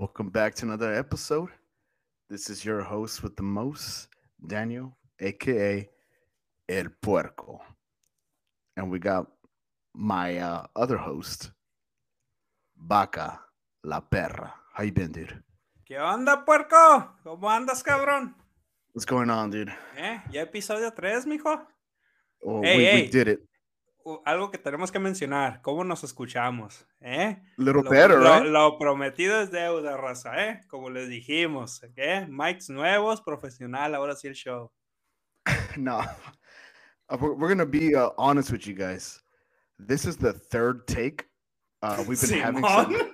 Welcome back to another episode. This is your host with the most, Daniel, aka El Puerco. And we got my uh, other host, Vaca La Perra. How you been, dude? ¿Qué onda, puerco? ¿Cómo andas, cabrón? What's going on, dude? ¿Eh? ¿Ya episodio 3, mijo? Oh, Hey, we, we did it. Algo que tenemos que mencionar, ¿cómo nos escuchamos? ¿Eh? Little Lo, better, lo- right? lo prometido es deuda, raza, ¿eh? Como les dijimos, ¿eh? Mics nuevos, profesional, ahora sí el show. no. Uh, we're, we're gonna be uh, honest with you guys. This is the third take. Uh, we've been having some,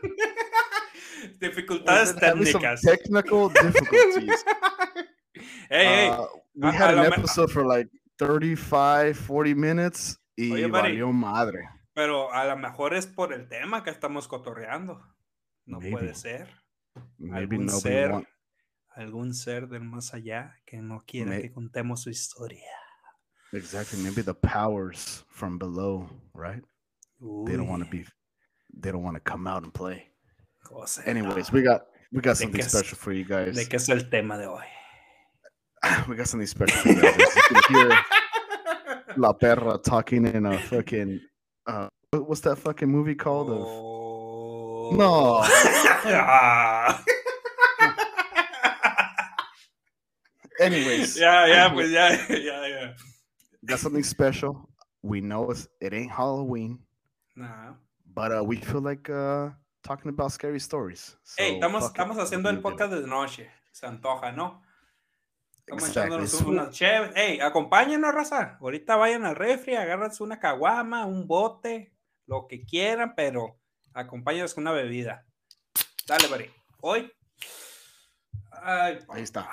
Dificultades some técnicas. technical difficulties. Ey, ey, Uh, we had an episode for like 35, 40 minutes. Y Oye, buddy. valió madre. pero a lo mejor es por el tema que estamos cotorreando. No Maybe. puede ser. Maybe Algún ser, want. algún ser del más allá que no quiera May- que contemos su historia. Exactly. Maybe the powers from below, right? They don't want to Uy, be. They don't want to come out and play. cosa. Anyways, we got we got something es- special for you guys. ¿De qué es el tema de hoy? We got something special for you guys. La Perra talking in a fucking. Uh, what's that fucking movie called? Of Oh. No. Ah. Anyways, Yeah, yeah, yeah, yeah, ya. got something special. We know it's, it ain't Halloween, Nah. but uh, we feel like uh, talking about scary stories. So, estamos, estamos haciendo el podcast de noche. Se antoja, ¿no? Estamos echándonos unas chéves. Ey, acompáñenos, raza. Ahorita vayan al refri, agárrense una caguama, un bote, lo que quieran, pero acompáñenos con una bebida. Dale, buddy. Hoy. Ay, Ahí está.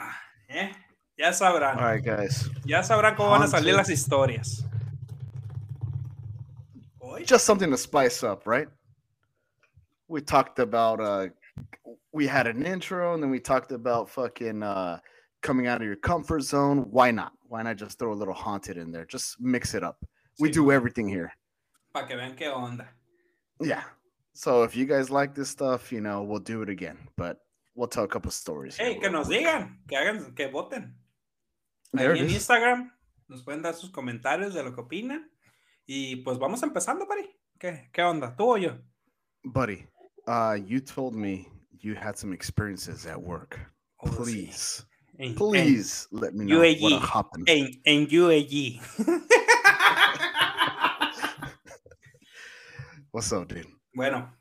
¿eh? Ya sabrán. All right, guys. Ya sabrán cómo van a salir las historias. Hoy. Just something to spice up, right? We talked about uh we had an intro and then we talked about fucking uh coming out of your comfort zone. Why not? Why not just throw a little haunted in there? Just mix it up. We do everything here. Para que vean qué onda. Yeah. So if you guys like this stuff, you know, we'll do it again. But we'll tell a couple stories. Hey, que nos digan, que hagan, que voten. Ahí en. Instagram nos pueden dar sus comentarios de lo que opinan. Y pues vamos empezando, Pari. ¿Qué, qué onda? ¿Tú o yo? Buddy, uh you told me you had some experiences at work. Oh, sí. Please, En- please let me know what UAE. happened. En, en, en UAE. What's up, dude? bueno,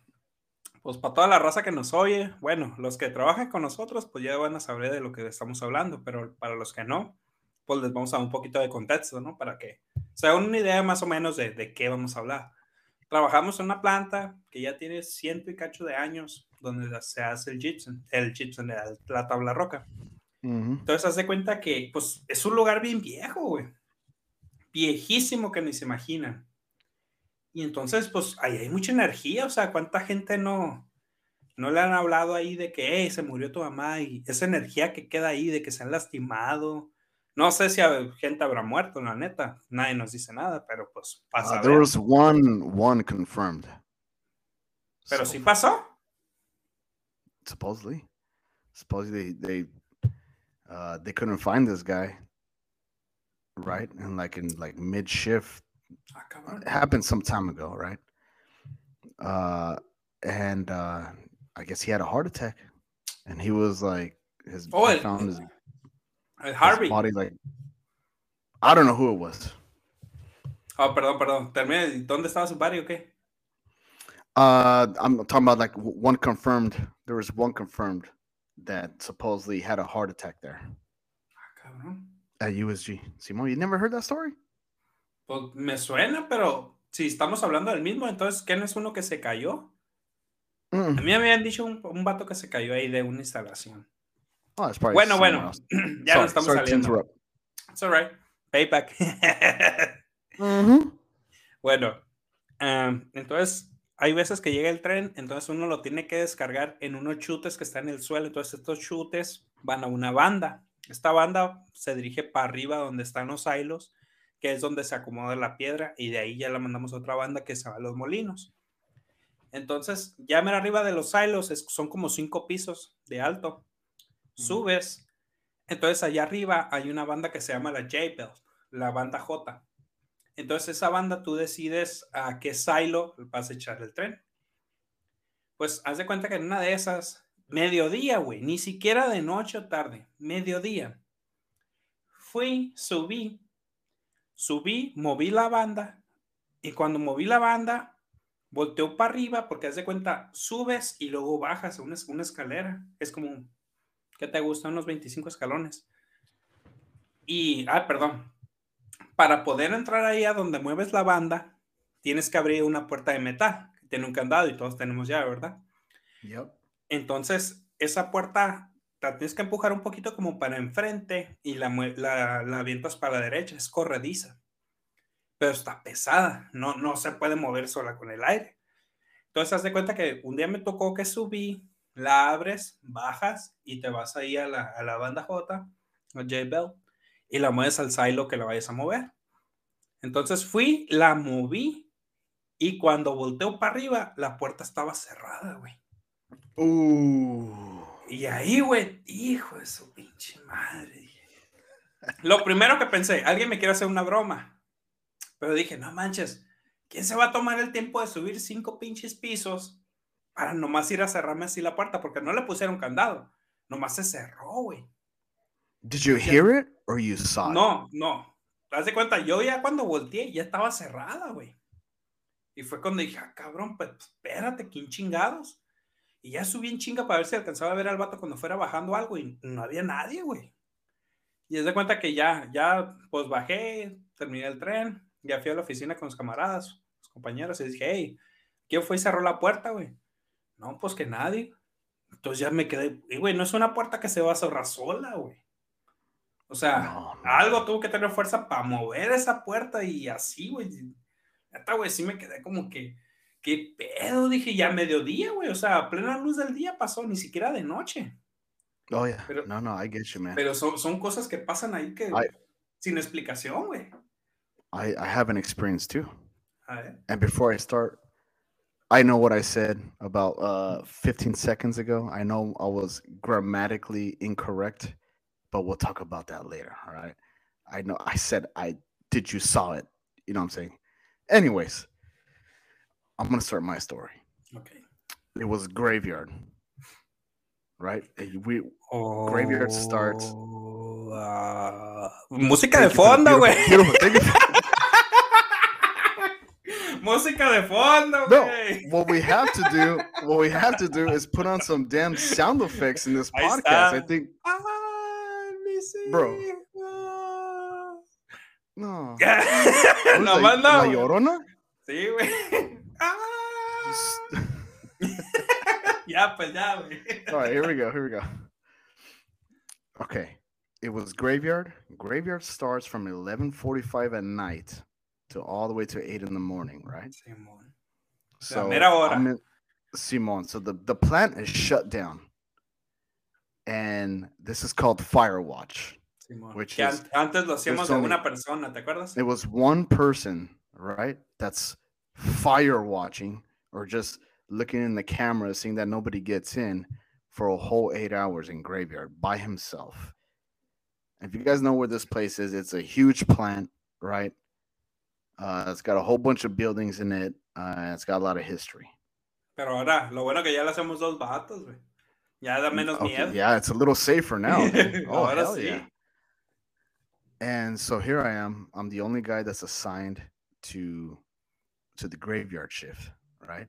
pues para toda la raza que nos oye, bueno, los que trabajan con nosotros, pues ya van a saber de lo que estamos hablando, pero para los que no, pues les vamos a dar un poquito de contexto, ¿no? Para que se hagan una idea más o menos de, de qué vamos a hablar. Trabajamos en una planta que ya tiene ciento y cacho de años, donde se hace el gypsum, el gypsum, la, la tabla roca. Mhm. Entonces, haz de cuenta que, pues, es un lugar bien viejo, güey. Viejísimo que ni se imaginan. Y entonces, pues, ahí hay mucha energía, o sea, ¿cuánta gente no, no le han hablado ahí de que, hey, se murió tu mamá y esa energía que queda ahí, de que se han lastimado? No sé si gente habrá muerto, la neta. Nadie nos dice nada, pero pues pasa. Uh, there was one one confirmed. Pero So, sí pasó. supposedly, supposedly they uh they couldn't find this guy, right? And like in like mid shift, Ah, it happened some time ago, right? Uh, and uh, I guess he had a heart attack, and he was like his Oh, found his, Harvey. body like I don't know who it was. Oh, perdón, perdón. Termina. ¿Dónde estaba su barrio o qué? Uh, I'm talking about like one confirmed. There was one confirmed that supposedly had a heart attack there Ah, cabrón. at USG. Simon, you never heard that story? Pues me suena, pero si estamos hablando del mismo, entonces, ¿quién es uno que se cayó? A Mm. mí me habían dicho un, un vato que se cayó ahí de una instalación. Oh, Bueno, bueno, else. ya Sorry- no estamos saliendo. It's alright. Payback. Mhm. bueno, am, entonces hay veces que llega el tren, entonces uno lo tiene que descargar en unos chutes que están en el suelo. Entonces estos chutes van a una banda. Esta banda se dirige para arriba donde están los silos, que es donde se acomoda la piedra, y de ahí ya la mandamos a otra banda que se va a los molinos. Entonces, ya mira arriba de los silos es- son como cinco pisos de alto. Subes. Entonces, allá arriba hay una banda que se llama la J-Bell, la banda J. Entonces, esa banda tú decides a qué silo vas a echar el tren. Pues haz de cuenta que en una de esas, mediodía, güey, ni siquiera de noche o tarde, mediodía. Fui, subí, subí, moví la banda y cuando moví la banda, volteó para arriba porque haz de cuenta, subes y luego bajas una, es- una escalera. Es como, ¿qué te gusta? Unos 25 escalones. Y, ah, perdón, para poder entrar ahí a donde mueves la banda, tienes que abrir una puerta de metal, que tiene un candado y todos tenemos llave, ¿verdad? Yep. Entonces, esa puerta la tienes que empujar un poquito como para enfrente y la, la, la avientas para la derecha, es corrediza. Pero está pesada, no, no se puede mover sola con el aire. Entonces, haz de cuenta que un día me tocó que subí, la abres, bajas y te vas ahí a la, a la banda J, a J-Bell, y la mueves al silo que la vayas a mover. Entonces fui, la moví y cuando volteo para arriba, la puerta estaba cerrada, güey. Ooh. Y ahí, güey, hijo de su pinche madre. Lo primero que pensé, alguien me quiere hacer una broma. Pero dije, no manches, ¿quién se va a tomar el tiempo de subir cinco pinches pisos para nomás ir a cerrarme así la puerta? Porque no le pusieron candado. Nomás se cerró, güey. Did you hear it or you saw it? No, no. ¿Te de cuenta? Yo ya cuando volteé ya estaba cerrada, güey. Y fue cuando dije, ah, cabrón, pues espérate, ¿quién chingados? Y ya subí en chinga para ver si alcanzaba a ver al vato cuando fuera bajando algo y no había nadie, güey. Y es de cuenta que ya, ya, pues bajé, terminé el tren, ya fui a la oficina con los camaradas, los compañeros, y dije, hey, ¿quién fue y cerró la puerta, güey? No, pues que nadie. Entonces ya me quedé, y güey, no es una puerta que se va a cerrar sola, güey. O sea, No, no. algo tuvo que tener fuerza para mover esa puerta y así, güey. Neta, güey, sí me quedé como que, ¿qué pedo? Dije, ya mediodía, güey. O sea, a plena luz del día pasó, ni siquiera de noche. Oh yeah. Pero- no, no, I get you, man. Pero son, son cosas que pasan ahí que Ay. sin explicación, güey. I, I have an experience too. And before I start, I know what I said about uh 15 seconds ago. I know I was grammatically incorrect, but we'll talk about that later. All right. I know I said I did you saw it. You know what I'm saying? Anyways, I'm gonna start my story. Ok. It was graveyard. Right? We Graveyard starts. Oh, ah, música de Thank you the fondo, güey. beautiful- beautiful- thank you for- música de fondo, No, what we have to do, what we have to do is put on some damn sound effects in this podcast. I think mis Bro. no. is that, La. Llorona? Sí, güey. Ah. ya, pues ya, güey. All right, here we go. Here we go. Okay, it was graveyard. Graveyard starts from 11:45 at night to all the way to eight in the morning, right? Simón. So mera hora. I'm in- Simon. So the the plant is shut down, and this is called fire watch. Simón. Which Que is- an- antes lo hacíamos de only- una persona, ¿te acuerdas? It was one person, right? That's fire watching or just looking in the camera, seeing that nobody gets in for a whole eight hours in graveyard by himself. If you guys know where this place is, it's a huge plant, right? Uh, it's got a whole bunch of buildings in it. Uh, it's got a lot of history. Pero ahora, lo bueno que ya lo hacemos dos vatos, güey. Ya da menos Okay, miedo. yeah, it's a little safer now. Oh, Ahora hell yeah. And so here I am. I'm the only guy that's assigned to to the graveyard shift, right?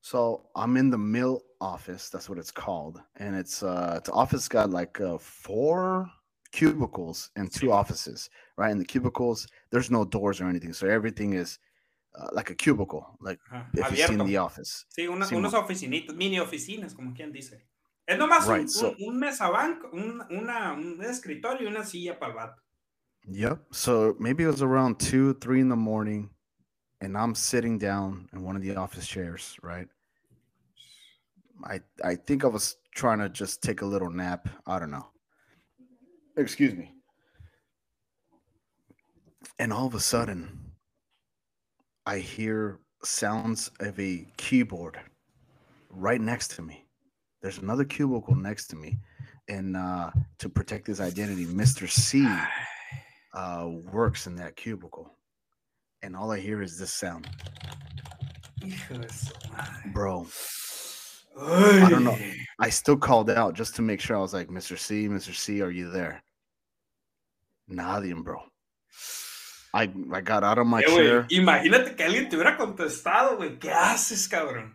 So I'm in the mill office. That's what it's called, and it's uh, it's office got like uh, four cubicles and two offices, right? In the cubicles, there's no doors or anything, so everything is uh, like a cubicle, like Ajá, if you've seen Abierto. the office. Sí, una- Simón. unos oficinitas, mini oficinas, como quien dice. Es nomás un, Right, so- un, un mesabanco, un, una, un escritorio y una silla para el vato. Yep. So maybe it was around two, three in the morning, and I'm sitting down in one of the office chairs, right? I I think I was trying to just take a little nap. I don't know. Excuse me. And all of a sudden, I hear sounds of a keyboard right next to me. There's another cubicle next to me, and uh, to protect his identity, Mister C uh, works in that cubicle, and all I hear is this sound, bro. I don't know. I still called out just to make sure. I was like, Mr. C, Mr. C, are you there? Nadie, bro. I, I got out of my Eh, chair. güey, imagínate que alguien te hubiera contestado, güey. ¿Qué haces, cabrón?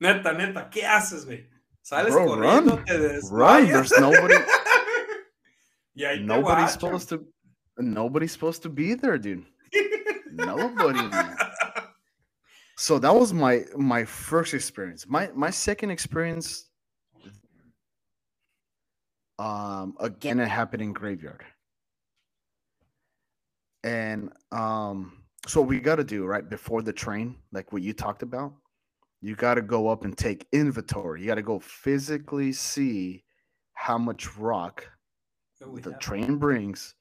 Neta, neta, ¿qué haces, güey? Sales Bro, corriendo, run. te Run. There's nobody. y ahí nobody's guachan. supposed to. Nobody's supposed to be there, dude. Nobody. man. So that was my my first experience. My my second experience. Um, again, it happened in graveyard. And um, so what we got to do right before the train, like what you talked about, you got to go up and take inventory. You got to go physically see how much rock Oh, the have- train brings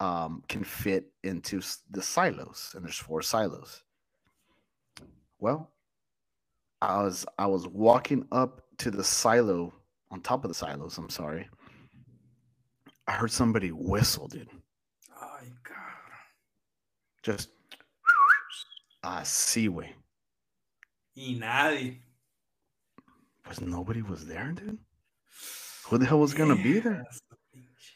um, can fit into the silos, and there's four silos. Well, I was I was walking up to the silo on top of the silos. I'm sorry. I heard somebody whistle, dude. Just ah, seaway. Y nadie. Was nobody was there, dude? Who the hell was gonna be there? Hijas de pinche.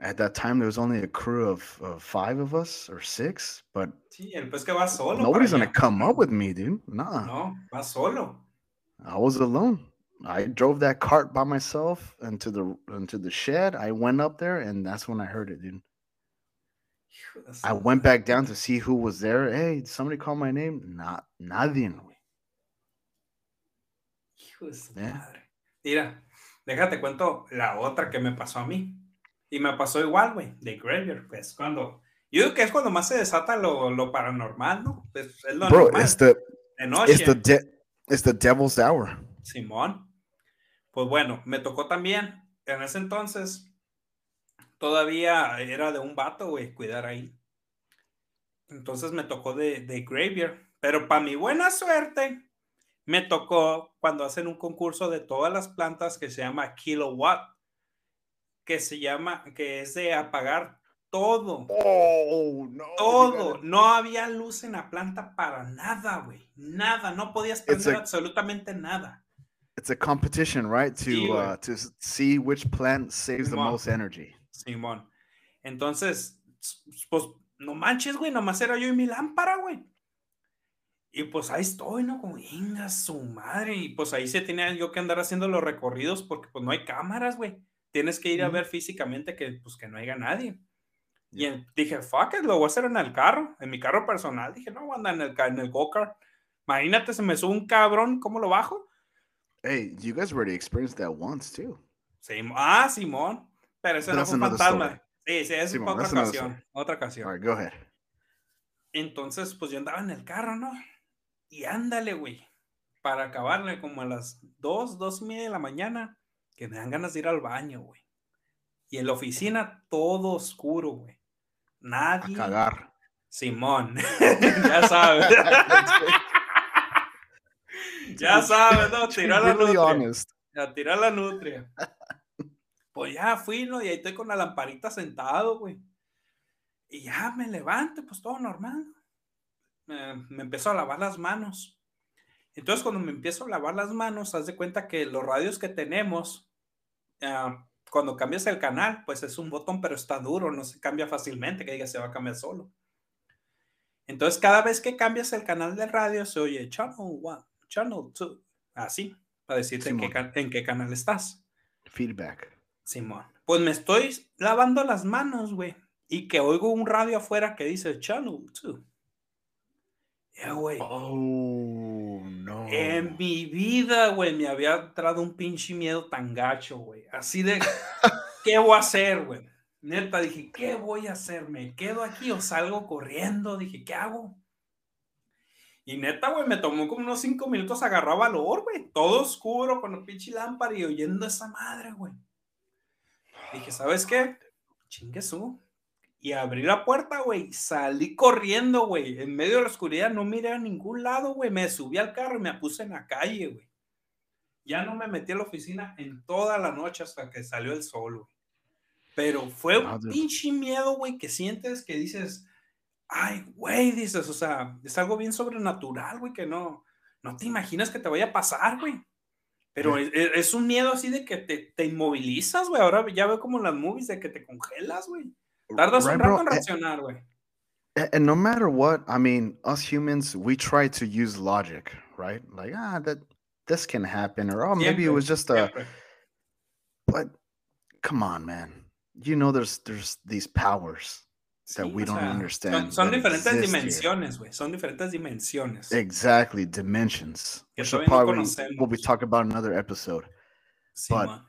At that time, there was only a crew of, of five of us or six, but Sí, el que va solo. nobody's gonna allá. come up with me, dude. Nah. No, va solo. I was alone. I drove that cart by myself into the into the shed. I went up there, and that's when I heard it, dude. I went back down to see who was there. Hey, did somebody call my name? Not nadie. güey. Hijo de su madre. Mira, déjate cuento la otra que me pasó a mí. Y me pasó igual, güey, de Graveyard. Pues cuando. Yo digo que es cuando más se desata lo, lo paranormal, ¿no? Pues, es lo Bro, normal. it's the de noche. it's the de- it's the devil's hour. Simón. Pues bueno, me tocó también. En ese entonces, todavía era de un vato, güey, cuidar ahí. Entonces me tocó de, de Graveyard. Pero para mi buena suerte, me tocó cuando hacen un concurso de todas las plantas que se llama Kilowatt. Que se llama, que es de apagar todo. Oh no! Todo. No había luz en la planta para nada, güey. Nada. No podías prender a- absolutamente nada. It's a competition, right? To Sí, uh, to see which plant saves the most energy. Simón. Entonces, pues, no manches, güey, nomás era yo y mi lámpara, güey. Y pues ahí estoy, ¿no? Como, venga su madre. Y pues ahí se tenía yo que andar haciendo los recorridos porque pues no hay cámaras, güey. Tienes que ir a ver físicamente que pues que no haya nadie. Y en- dije, fuck it, lo voy a hacer en el carro, en mi carro personal. Dije, no, voy a andar en el, en el go-kart. Imagínate, se me sube un cabrón, ¿cómo lo bajo? Hey, you guys already experienced that once too. Sim- ah, Simón. Pero But no fue un fantasma. Sí, sí, es otra ocasión. Otra ocasión. All right, go ahead. Entonces, pues yo andaba en el carro, ¿no? Y ándale, güey. Para acabarle como a las 2, 2 y media de la mañana, que me dan ganas de ir al baño, güey. Y en la oficina todo oscuro, güey. A Nadie. cagar. Simón. ya sabes. ya sabes, ¿no? Tirar la nutria. A tirar la nutria. Pues ya fui, ¿no? Y ahí estoy con la lamparita sentado, güey. Y ya me levanto, pues todo normal. Me, me empiezo a lavar las manos. Entonces, cuando me empiezo a lavar las manos, haz de cuenta que los radios que tenemos, ah, cuando cambias el canal, pues es un botón, pero está duro, no se cambia fácilmente, que diga se va a cambiar solo. Entonces, cada vez que cambias el canal de radio, se oye channel 1, channel 2, así, para decirte qué, en qué canal estás. Feedback. Simón. Pues me estoy lavando las manos, güey. Y que oigo un radio afuera que dice Channel 2. Ya, güey. Oh no. En mi vida, güey, me había entrado un pinche miedo tan gacho, güey. Así de, ¿qué voy a hacer, güey? Neta, dije, ¿qué voy a hacer? ¿Me quedo aquí o salgo corriendo? Dije, ¿qué hago? Y neta, güey, me tomó como unos cinco minutos agarrar valor, güey. Todo oscuro, con la pinche lámpara y oyendo esa madre, güey. Dije, ¿sabes qué? Chingue su. y abrí la puerta, güey. Salí corriendo, güey. En medio de la oscuridad no miré a ningún lado, güey. Me subí al carro y me puse en la calle, güey. Ya no me metí a la oficina en toda la noche hasta que salió el sol, güey. Pero fue un pinche miedo, güey, que sientes que dices, ay, güey, dices, o sea, es algo bien sobrenatural, güey, que no, no te imaginas que te vaya a pasar, güey. Pero es, un miedo así de que te, te inmovilizas, güey. Ahora ya veo como las movies de que te congelas, güey. Tardas un rato en eh, reaccionar, güey. And no matter what, I mean, us humans, we try to use logic, right? Like, ah, that this can happen, or oh, maybe it was just a. But come on, man. You know, there's there's these powers that we don't understand. Son, diferentes dimensiones, güey. Son diferentes dimensiones. Exactly, dimensions. Que Which probably no we'll be talking about another episode. Sí, but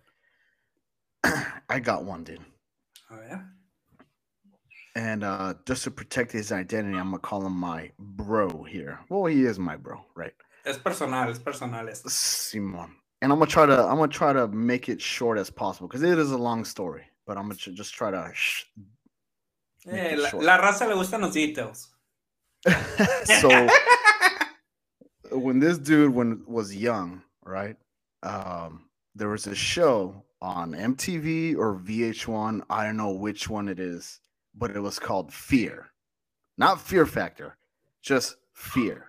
I got one, dude. Oh yeah. And uh, just to protect his identity, I'm gonna call him my bro here. Well, he is my bro, right? Es personal, es personal. Es. Simon. And I'm gonna try to I'm gonna try to make it short as possible because it is a long story. But I'm gonna just try to. Eh, la, la, raza le gustan los details. so when this dude when was young, right? Um, there was a show on MTV or VH1. I don't know which one it is but it was called Fear, not Fear Factor, just Fear.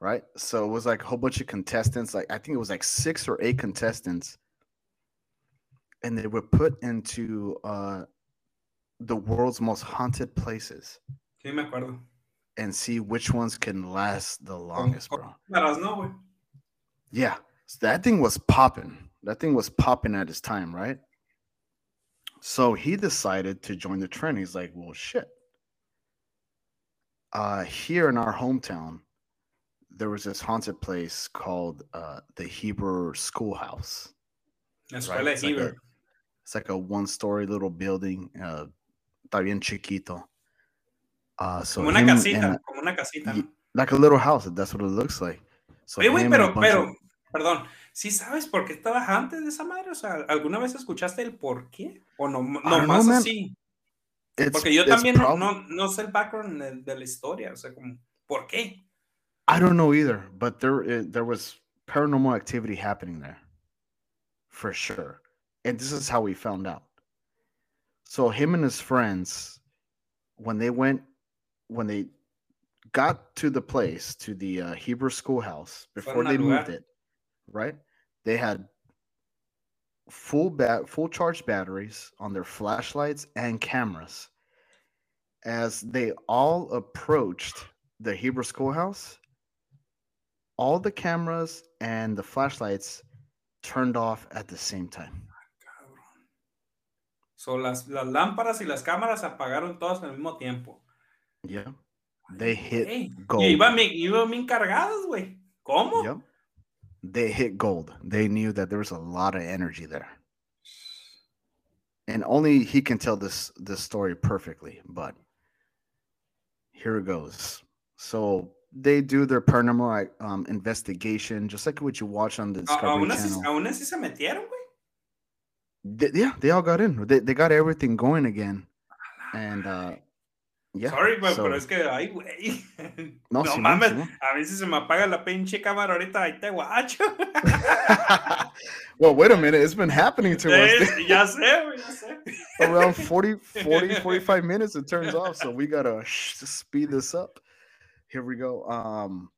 Right. So it was like a whole bunch of contestants. Like I think it was like six or eight contestants, and they were put into uh, the world's most haunted places. Sí, me acuerdo. And see which ones can last the longest, bro. No, yeah, so that thing was popping. That thing was popping at his time, right? So he decided to join the trend. He's like, well, shit. Uh, here in our hometown, there was this haunted place called uh, the Hebrew Schoolhouse. That's right? It's. Like a, it's like a one-story little building, uh, está bien chiquito. Uh, so como una casita, and, como una casita. Like a little house. That's what it looks like. So Oye, pero, pero, of, perdón, ¿Sí sabes por qué estabas antes de esa madre? O sea, ¿alguna vez escuchaste el por qué? ¿O no, no más así? Porque yo también no, no, no, sé el background de, de, la historia, o sea, como, ¿por qué? I don't know either, but there, eh, there was paranormal activity happening there, for sure. And this is how we found out. So him and his friends, when they went, when they got to the place, to the uh, Hebrew schoolhouse, before they moved it, right? They had full bat full charge batteries on their flashlights and cameras. As they all approached the Hebrew schoolhouse, all the cameras and the flashlights turned off at the same time. So las, las lámparas y las cámaras apagaron todas al mismo tiempo. Yeah. They hit hey, gold. Y iban, iban bien cargadas, güey. ¿Cómo? Yep they hit gold. They knew that there was a lot of energy there. And only he can tell this this story perfectly, but here it goes. So they do their paranormal um, investigation, just like what you watch on the Discovery Channel. Aún así se metieron, güey. Yeah, they all got in. They, they got everything going again. And uh, Yeah, Sorry, so, pero es que, ay, güey. No, no mames, a mí si se me apaga la pinche cámara ahorita, ahí te guacho. well, wait a minute, it's been happening to us. ya sé, ya sé. Around 40, 40, 45 minutes it turns off, so we gotta speed this up. Here we go. Um,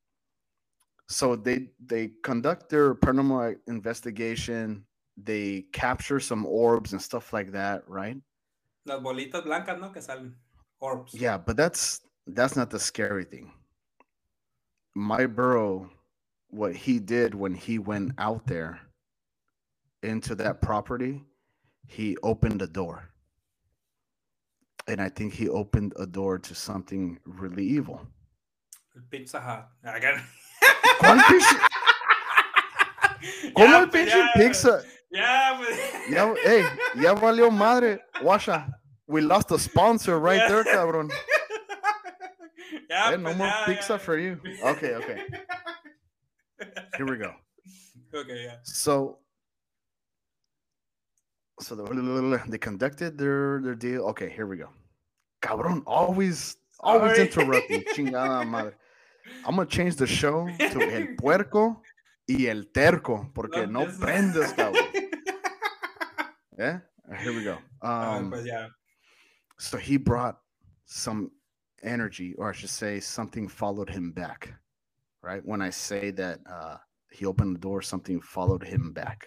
so they they conduct their paranormal investigation. They capture some orbs and stuff like that, right? Las bolitas blancas, ¿no? Que salen. Orbs. Yeah, but that's that's not the scary thing. My bro, what he did when he went out there into that property, he opened a door. And I think he opened a door to something really evil. Pizza Hut. I got ¿Cuál pizza? ¿Cómo el pinche pizza? Pues. Ya, hey, ya valió madre. Washa. We lost a sponsor right yeah. there, cabrón. Yeah, hey, no more yeah, pizza yeah. for you. Okay, okay. Here we go. Okay, yeah. So, so the, they conducted their their deal. Okay, here we go. cabrón, always, always interrupting. Chingada madre. I'm gonna change the show to El Puerco y El Terco, porque no, no prendes, cabrón. Yeah, here we go. Um, pues so he brought some energy, or I should say, something followed him back. Right when I say that uh, he opened the door, something followed him back.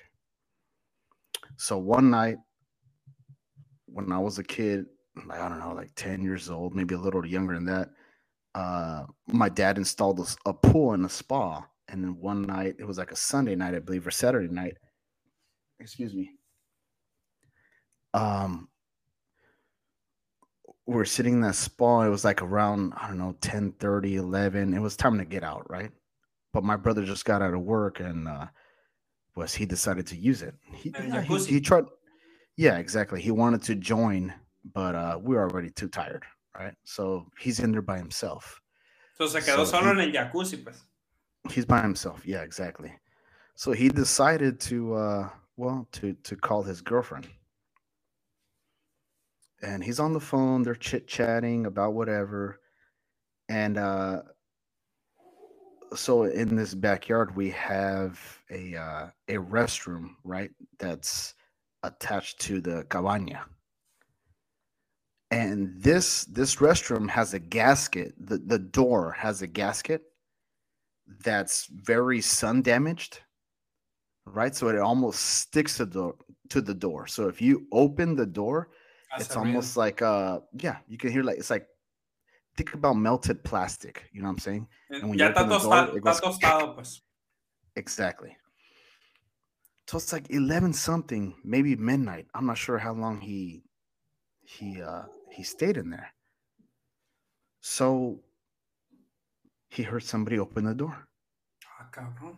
So one night, when I was a kid, like I don't know, like 10 years old, maybe a little younger than that, uh, my dad installed a, a pool and a spa. And then one night, it was like a Sunday night, I believe, or Saturday night. Excuse me. Um, we are sitting in that spa. It was like around, I don't know, 10 30, 11. It was time to get out, right? But my brother just got out of work and uh, was he decided to use it. He, yeah, he, he, tried. Yeah, exactly. He wanted to join, but uh, we were already too tired, right? So he's in there by himself. So se quedó so solo he, en el jacuzzi, pues. He's by himself. Yeah, exactly. So he decided to, uh, well, to to call his girlfriend. And he's on the phone. They're chit chatting about whatever, and uh, so in this backyard we have a uh, a restroom, right? That's attached to the cabana. And this this restroom has a gasket. The the door has a gasket that's very sun damaged, right? So it almost sticks to the to the door. So if you open the door, that's it's almost like uh yeah, you can hear like it's like think about melted plastic. You know what I'm saying? And when ya you open the door, it goes, tostado, pues. Exactly. So it's like 11 something, maybe midnight. I'm not sure how long he he uh he stayed in there. So he heard somebody open the door. Ah, cabrón.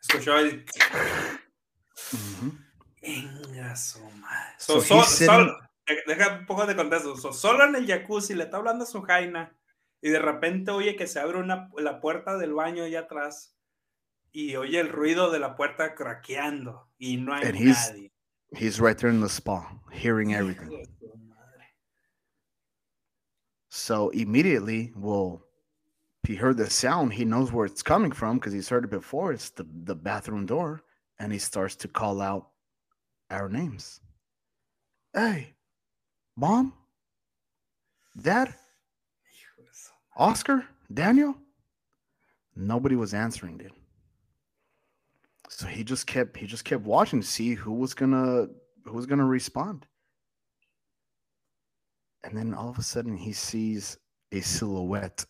Escuchó ahí. Mm-hmm. So, so, so, sitting, deja un poco de contexto. solo en el jacuzzi le está hablando a su jaina y de repente oye que se abre una, la puerta del baño allá atrás y oye el ruido de la puerta craqueando y no hay nadie. He's right there in the spa, hearing everything. So immediately, well, he heard the sound. He knows where it's coming from because he's heard it before. It's the, the bathroom door. And he starts to call out our names. Hey, Mom? Dad? Oscar? Daniel? Nobody was answering, dude. So he just kept he just kept watching to see who was gonna who was gonna respond. And then all of a sudden he sees a silhouette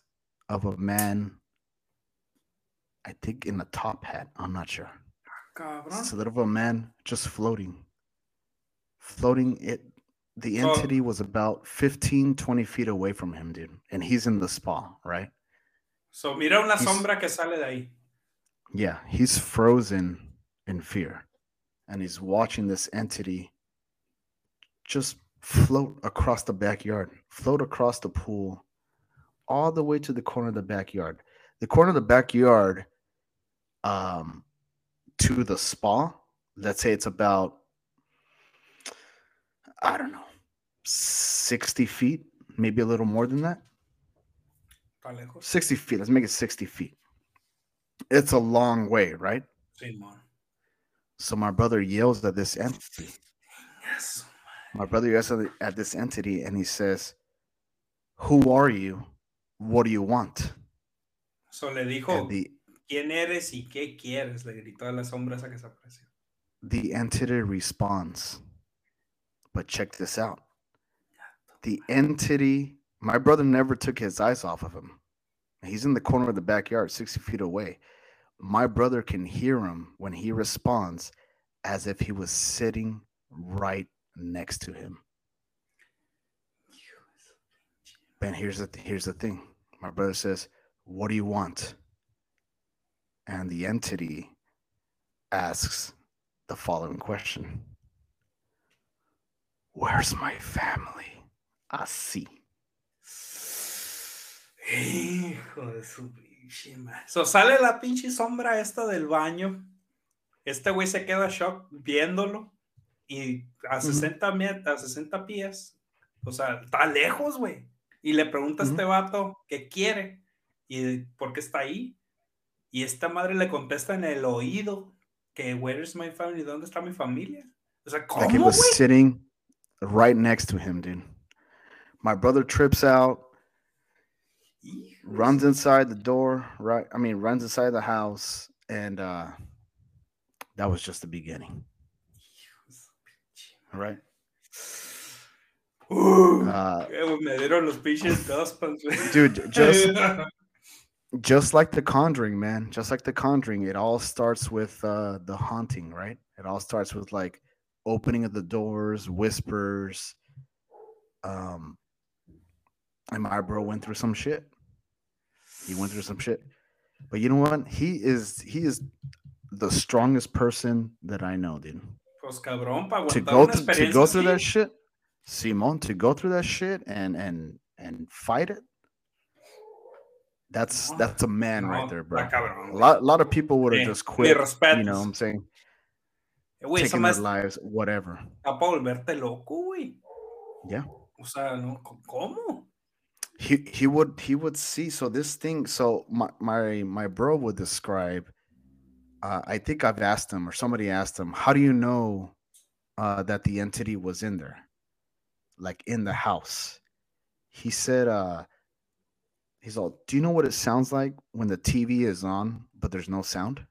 of a man, I think in a top hat. I'm not sure. Cabrón. Silhouette of a man just floating. Floating it the entity was about 15, 20 feet away from him, dude. And he's in the spa, right? So mira una he's, sombra que sale de ahí. Yeah, he's frozen in fear. And he's watching this entity just float across the backyard, float across the pool, all the way to the corner of the backyard. The corner of the backyard um, to the spa, let's say it's about I don't know, 60 feet, maybe a little more than that. 60 feet. Let's make it 60 feet. It's a long way, right? So my brother yells at this entity. Yes. My brother yells at this entity and he says, Who are you? What do you want? So le dijo, the, ¿quién eres y qué quieres? Le gritó a la sombra esa que se apareció. The entity responds, but check this out. The entity, my brother never took his eyes off of him. He's in the corner of the backyard, 60 feet away. My brother can hear him when he responds as if he was sitting right next to him. And here's the here's the thing. My brother says, "What do you want?" And the entity asks the following question. Where's my family? Así. Hijo de su pinche So sale la pinche sombra esta del baño. Este güey se queda shock viéndolo. Y a 60, a 60 pies O sea, está lejos, güey. Y le pregunta a este vato qué quiere y por qué está ahí. Y esta madre le contesta en el oído que, where is my family? ¿Dónde está mi familia? O sea, ¿cómo, Like he was sitting right next to him, dude. My brother trips out, runs inside the door, right? I mean, runs inside the house, and uh that was just the beginning. All right. Uh, me dieron los pinches Dude, just just like the conjuring man just like the conjuring it all starts with uh the haunting right it all starts with like opening of the doors whispers um and my bro went through some shit he went through some shit but you know what he is he is the strongest person that i know dude pues cabrón, pa to go through, to go through that shit simon to go through that shit and and and fight it that's that's a man no, right there, bro. Cabrón, a lot, a lot of people would have sí, just quit. You know what I'm saying? Eh, Wey, Taking their lives, whatever. Loco. Yeah. O sea, no, ¿cómo? He he would he would see. So this thing. So my my my bro would describe. Uh, I think I've asked him, or somebody asked him, "How do you know uh, that the entity was in there, like in the house?" He said, uh, He's all, Do you know what it sounds like when the TV is on, but there's no sound?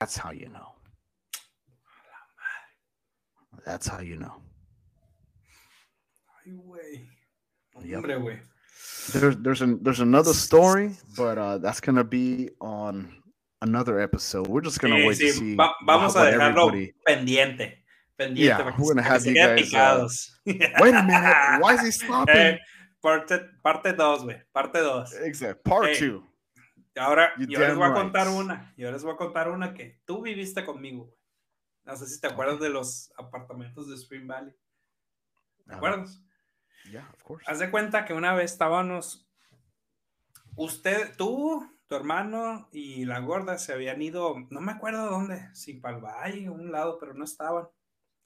That's how you know. That's how you know. Yep. There's there's an there's another story, but uh, that's gonna be on another episode. We're just gonna sí, wait sí. to see. Va vamos a dejarlo everybody... pendiente. Pendiente. Yeah, we're gonna have you guys. Uh, wait a minute. Why is he stopping? Eh, Parte 2, parte güey. Parte 2. Exacto. Part 2. ahora, yo les voy a contar una. Yo les voy a contar una que tú viviste conmigo, güey. No sé si te acuerdas de los apartamentos de Spring Valley. ¿Te acuerdas? Yeah, of course. Haz de cuenta que una vez estábamos. Usted, tú, tu hermano y la gorda se habían ido, no me acuerdo dónde, si para el valle, a un lado, pero no estaban.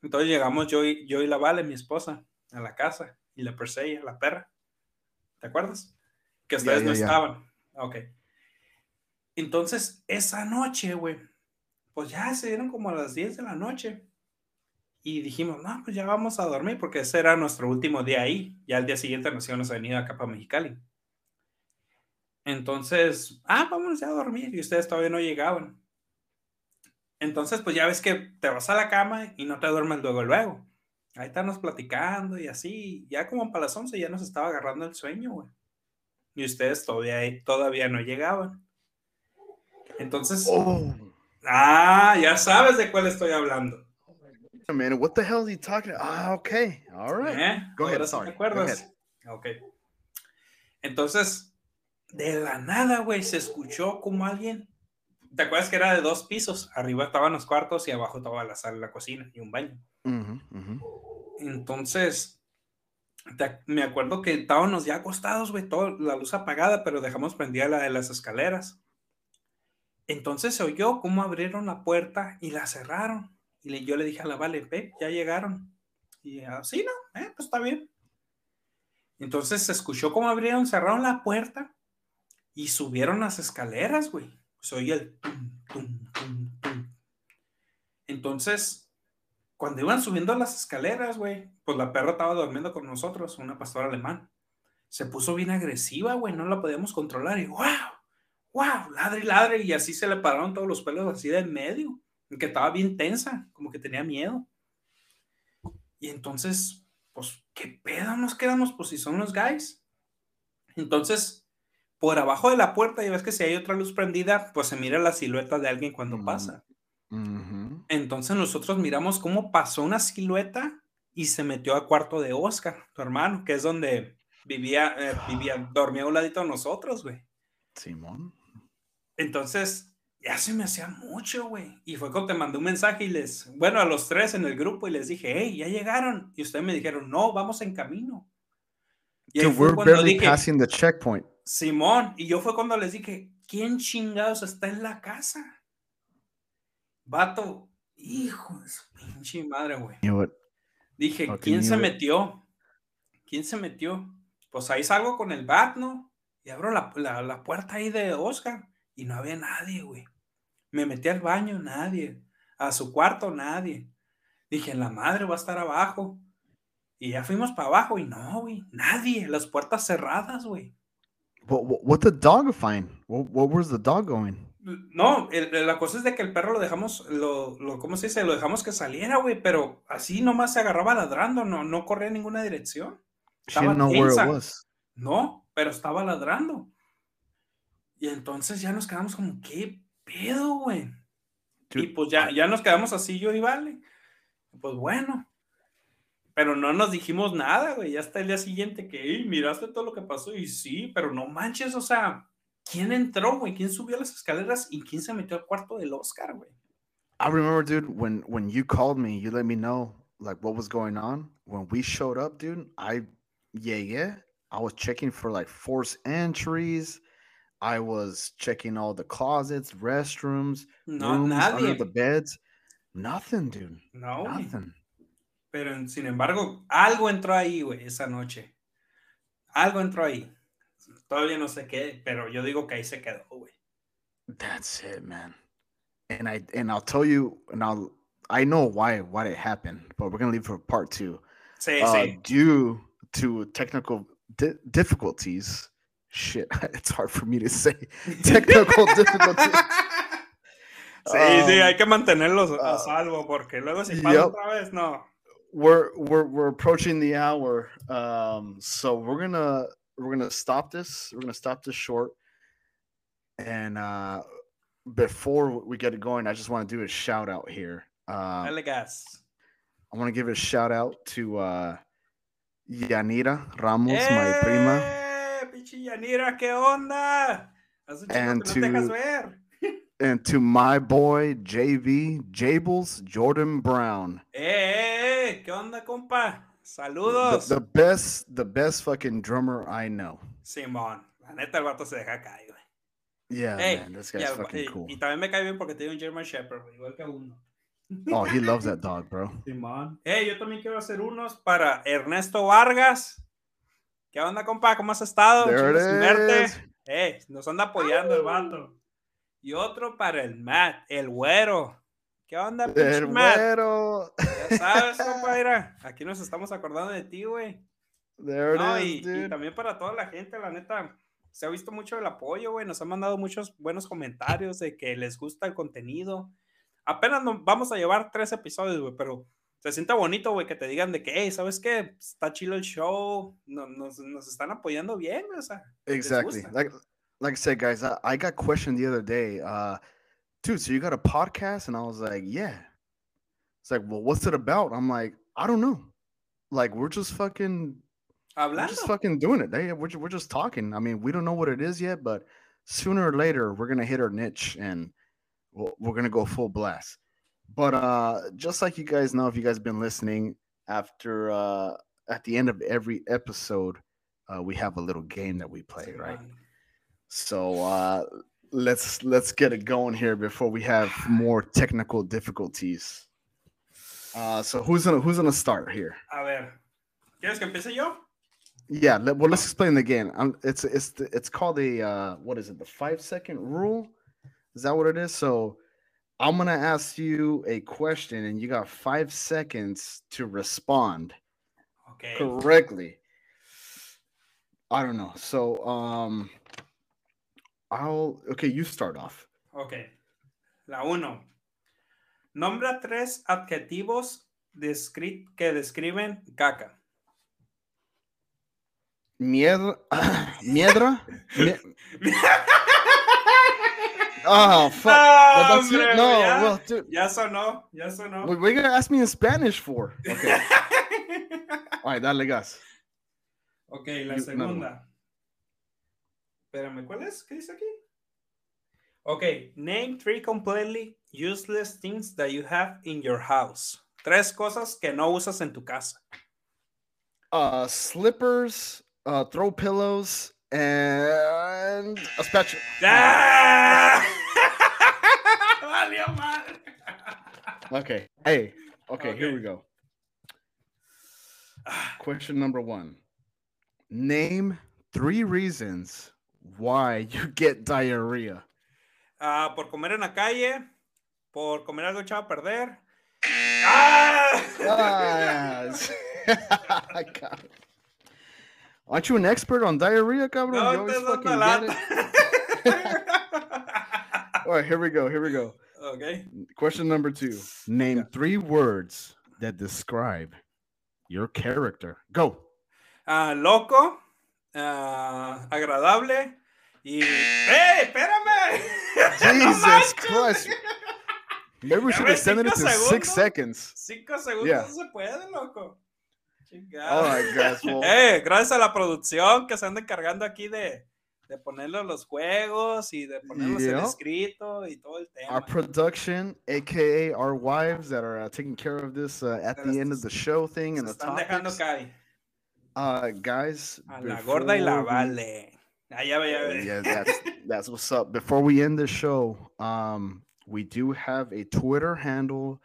Entonces llegamos yo y, yo y la Vale, mi esposa, a la casa y la Persei, la perra. ¿Te acuerdas? Que ustedes no estaban. Ok. Entonces, esa noche, güey, pues ya se dieron como a las 10 de la noche. Y dijimos, no, pues ya vamos a dormir porque ese era nuestro último día ahí. Ya el día siguiente nos íbamos a venir a Capa Mexicali. Entonces, ah, vamos ya a dormir y ustedes todavía no llegaban. Entonces, pues ya ves que te vas a la cama y no te duermes luego, luego. Ahí estamos platicando y así, ya como para las 11 ya nos estaba agarrando el sueño, güey. Y ustedes todavía, todavía no llegaban. Entonces, oh. ah, ya sabes de cuál estoy hablando. Man, what the hell are you talking about? Ah, okay, all right. ¿Eh? Go ahead, sorry. ¿Te acuerdas? Ok. Entonces, de la nada, güey, se escuchó como alguien. ¿Te acuerdas que era de dos pisos? Arriba estaban los cuartos y abajo estaba la sala, la cocina y un baño. Entonces, me acuerdo que estábamos ya acostados, güey, toda la luz apagada, pero dejamos prendida la de las escaleras. Entonces se oyó cómo abrieron la puerta y la cerraron. Y yo le dije a la Vale, ve, ya llegaron. Y así, ¿no? Eh, pues está bien. Entonces se escuchó cómo abrieron, cerraron la puerta y subieron las escaleras, güey. Oía el tum, tum, tum, Entonces cuando iban subiendo las escaleras, güey, pues la perra estaba durmiendo con nosotros, una pastora alemán. Se puso bien agresiva, güey, no la podíamos controlar y wow, wow, ladre ladre y así se le pararon todos los pelos así de en medio, que estaba bien tensa, como que tenía miedo. Y entonces, pues, ¿qué pedo nos quedamos? Pues si son los guys. Entonces, por abajo de la puerta, y ves que si hay otra luz prendida, pues se mira la silueta de alguien cuando mm. pasa. Entonces nosotros miramos cómo pasó una silueta y se metió al cuarto de Oscar, tu hermano, que es donde vivía, eh, vivía, dormía a un ladito de nosotros, güey. Simón. Entonces, ya se me hacía mucho, güey. Y fue cuando te mandé un mensaje y les, bueno, a los tres en el grupo y les dije, hey, ya llegaron. Y ustedes me dijeron, no, vamos en camino. Y we're barely passing the checkpoint. Simón, y yo fue cuando les dije, ¿quién chingados está en la casa? Vato, hijo de su pinche madre, güey. Dije, ¿quién se metió? ¿Quién se metió? Pues ahí salgo con el bat, ¿no? Y abro la, la- la puerta ahí de Oscar y no había nadie, güey. Me metí al baño, nadie. A su cuarto, nadie. Dije, la madre va a estar abajo. Y ya fuimos para abajo y no, güey, nadie. Las puertas cerradas, güey. What, what, what the dog find? What, what was the dog going? No, el- la cosa es de que el perro lo dejamos, lo, lo, ¿cómo se dice? Lo dejamos que saliera, güey, pero así nomás se agarraba ladrando, no, no corría en ninguna dirección. Estaba know where it tensa. was. No, pero estaba ladrando. Y entonces ya nos quedamos como, ¿qué pedo, güey? Y pues ya, ya nos quedamos así yo y Vale. Pues bueno. Pero no nos dijimos nada, güey. Ya hasta el día siguiente que, "Ey, miraste todo lo que pasó. Y sí, pero no manches, o sea, ¿quién entró, güey? ¿Quién subió las escaleras y quién se metió al cuarto del Oscar, güey? I remember, dude, when when you called me, you let me know like what was going on. When we showed up, dude, I yeah, yeah. I was checking for like forced entries. I was checking all the closets, restrooms, No, rooms under the beds. Nothing, dude. No. Nothing. Pero sin embargo, algo entró ahí, güey, esa noche. Algo entró ahí. Todavía no sé qué, pero yo digo que ahí se quedó, güey. That's it, man. And I and I'll tell you, and I'll I know why why it happened, but we're gonna leave for part two. Say, uh, sí. due to technical di- difficulties. Shit, it's hard for me to say. Technical difficulties. Sí, sí, Um, hay que mantenerlos a uh, salvo porque luego si pasa yep. otra vez, no. We're we're we're approaching the hour, um, so we're gonna we're gonna stop this. We're gonna stop this short. And uh, before we get it going, I just want to do a shout out here. Uh. I want to give a shout out to uh, Yanira Ramos, my prima. ¡Eh, pinche Yanira, ¿qué onda? Hace un que no te dejas to- ver. and to my boy JV Jables Jordan Brown. ¡Eh, eh, eh! ¿Qué onda, compa? The, Saludos. the best the best fucking drummer I know. Simón, la neta el vato se deja caer, güey. Yeah, Ey, man, this guy's al- fucking y- cool. y también me cae bien porque tiene un German Shepherd, güey, igual que uno. Oh, he loves that dog, bro. Simón. Eh, yo también quiero hacer unos para Ernesto Vargas. ¿Qué onda, compa? ¿Cómo has estado? Verte. Eh, nos anda apoyando el vato. Y otro para el Matt, el güero. ¿Qué onda, pinche El Matt? güero. Ya sabes, compa, mira, aquí nos estamos acordando de ti, güey. No, is, y, también para toda la gente, la neta, se ha visto mucho el apoyo, güey. Nos han mandado muchos buenos comentarios de que les gusta el contenido. Apenas nos vamos a llevar tres episodios, güey, pero se siente bonito, güey, que te digan de que, hey, ¿sabes qué? Está chido el show, no- nos, nos están apoyando bien, o sea. Exactly. Like like I said, guys, I, I got questioned the other day. Uh dude, so you got a podcast? And I was like, Yeah. It's like, well, what's it about? I'm like, I don't know. Like, we're just fucking we're just fucking doing it. They, we're, we're just talking. I mean, we don't know what it is yet, but sooner or later, we're gonna hit our niche and we'll, we're gonna go full blast. But uh, just like you guys know, if you guys been listening, after uh, at the end of every episode, uh, we have a little game that we play, right? So uh, let's let's get it going here before we have more technical difficulties. Uh, so who's gonna who's gonna start here? A ver, ¿quieres que empiece yo? Yeah, let, well, let's explain the game. Um, it's it's it's called the uh, what is it? The five second rule. Is that what it is? So I'm gonna ask you a question, and you got five seconds to respond Ok. correctly. I don't know. So um, I'll okay. You start off. Ok. La uno. Nombra tres adjetivos descri- que describen caca. Miedra, miedra. oh fuck! That's? Hombre, No, ya, well, dude, ya sonó, ya sonó. what, what are you gonna ask me in Spanish for? Okay. All right, dale gas. ok, la segunda. Espérame, ¿cuál es? ¿Qué dice aquí? Ok, name three completely useless things that you have in your house. Tres cosas que no usas en tu casa. Uh, slippers, uh, throw pillows, and a spatula. ¡Ah! Okay. Hey. Okay, here we go. Question number one. Name three reasons why you get diarrhea. Ah, por comer en la calle, por comer algo echado a perder. ¡Ah! Ah, God. Aren't you an expert on diarrhea, cabrón? No, You always fucking get it. All right, here we go. Here we go. ok. Question number two. Name three words that describe your character. Go. Ah, loco, ah, agradable y. ¡Ey, espérame! Jesus! Christ. Maybe we should extend it to six seconds. Cinco segundos Yeah. no se puede, loco. Right, guys. Well, Eh, gracias a la producción que se anda encargando aquí de, de ponerle los juegos y de ponerlos en Yeah. escrito y todo el tema. our production, aka our wives that are uh, taking care of this uh, at the end of the show thing and the están dejando caer. Uh, guys, A la gorda y la vale. Ah, ya ve, ya ve. yeah, that's that's what's up. Before we end the show, um, we do have a Twitter handle,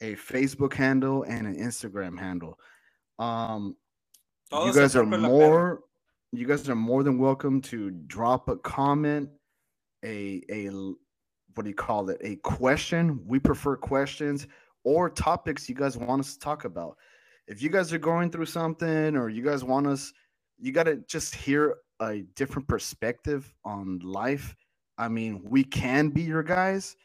a Facebook handle, and an Instagram handle. Um, you guys are Puerco y la more you guys are more than welcome to drop a comment a a what do you call it? A question. We prefer questions or topics you guys want us to talk about. If you guys are going through something or you guys want us you got to just hear a different perspective on life. I mean we can be your guys.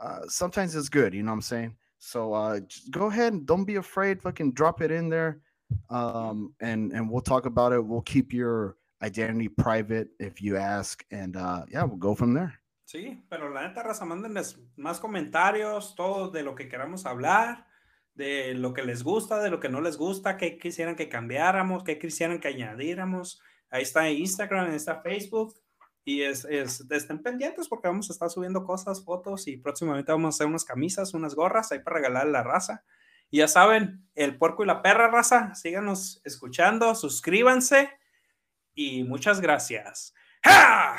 Uh, sometimes it's good you know what i'm saying so uh go ahead don't be afraid fucking drop it in there um and and we'll talk about it we'll keep your identity private if you ask and uh yeah we'll go from there Sí, pero la neta, raza, mándenles más comentarios, todo de lo que queramos hablar, de lo que les gusta, de lo que no les gusta, qué quisieran que cambiáramos, qué quisieran que añadiéramos. Ahí está Instagram, ahí está Facebook. Y es, es, estén pendientes porque vamos a estar subiendo cosas, fotos y próximamente vamos a hacer unas camisas, unas gorras ahí para regalar a la raza. Y ya saben, el puerco y la perra raza, síganos escuchando, suscríbanse y muchas gracias. ¡Ja!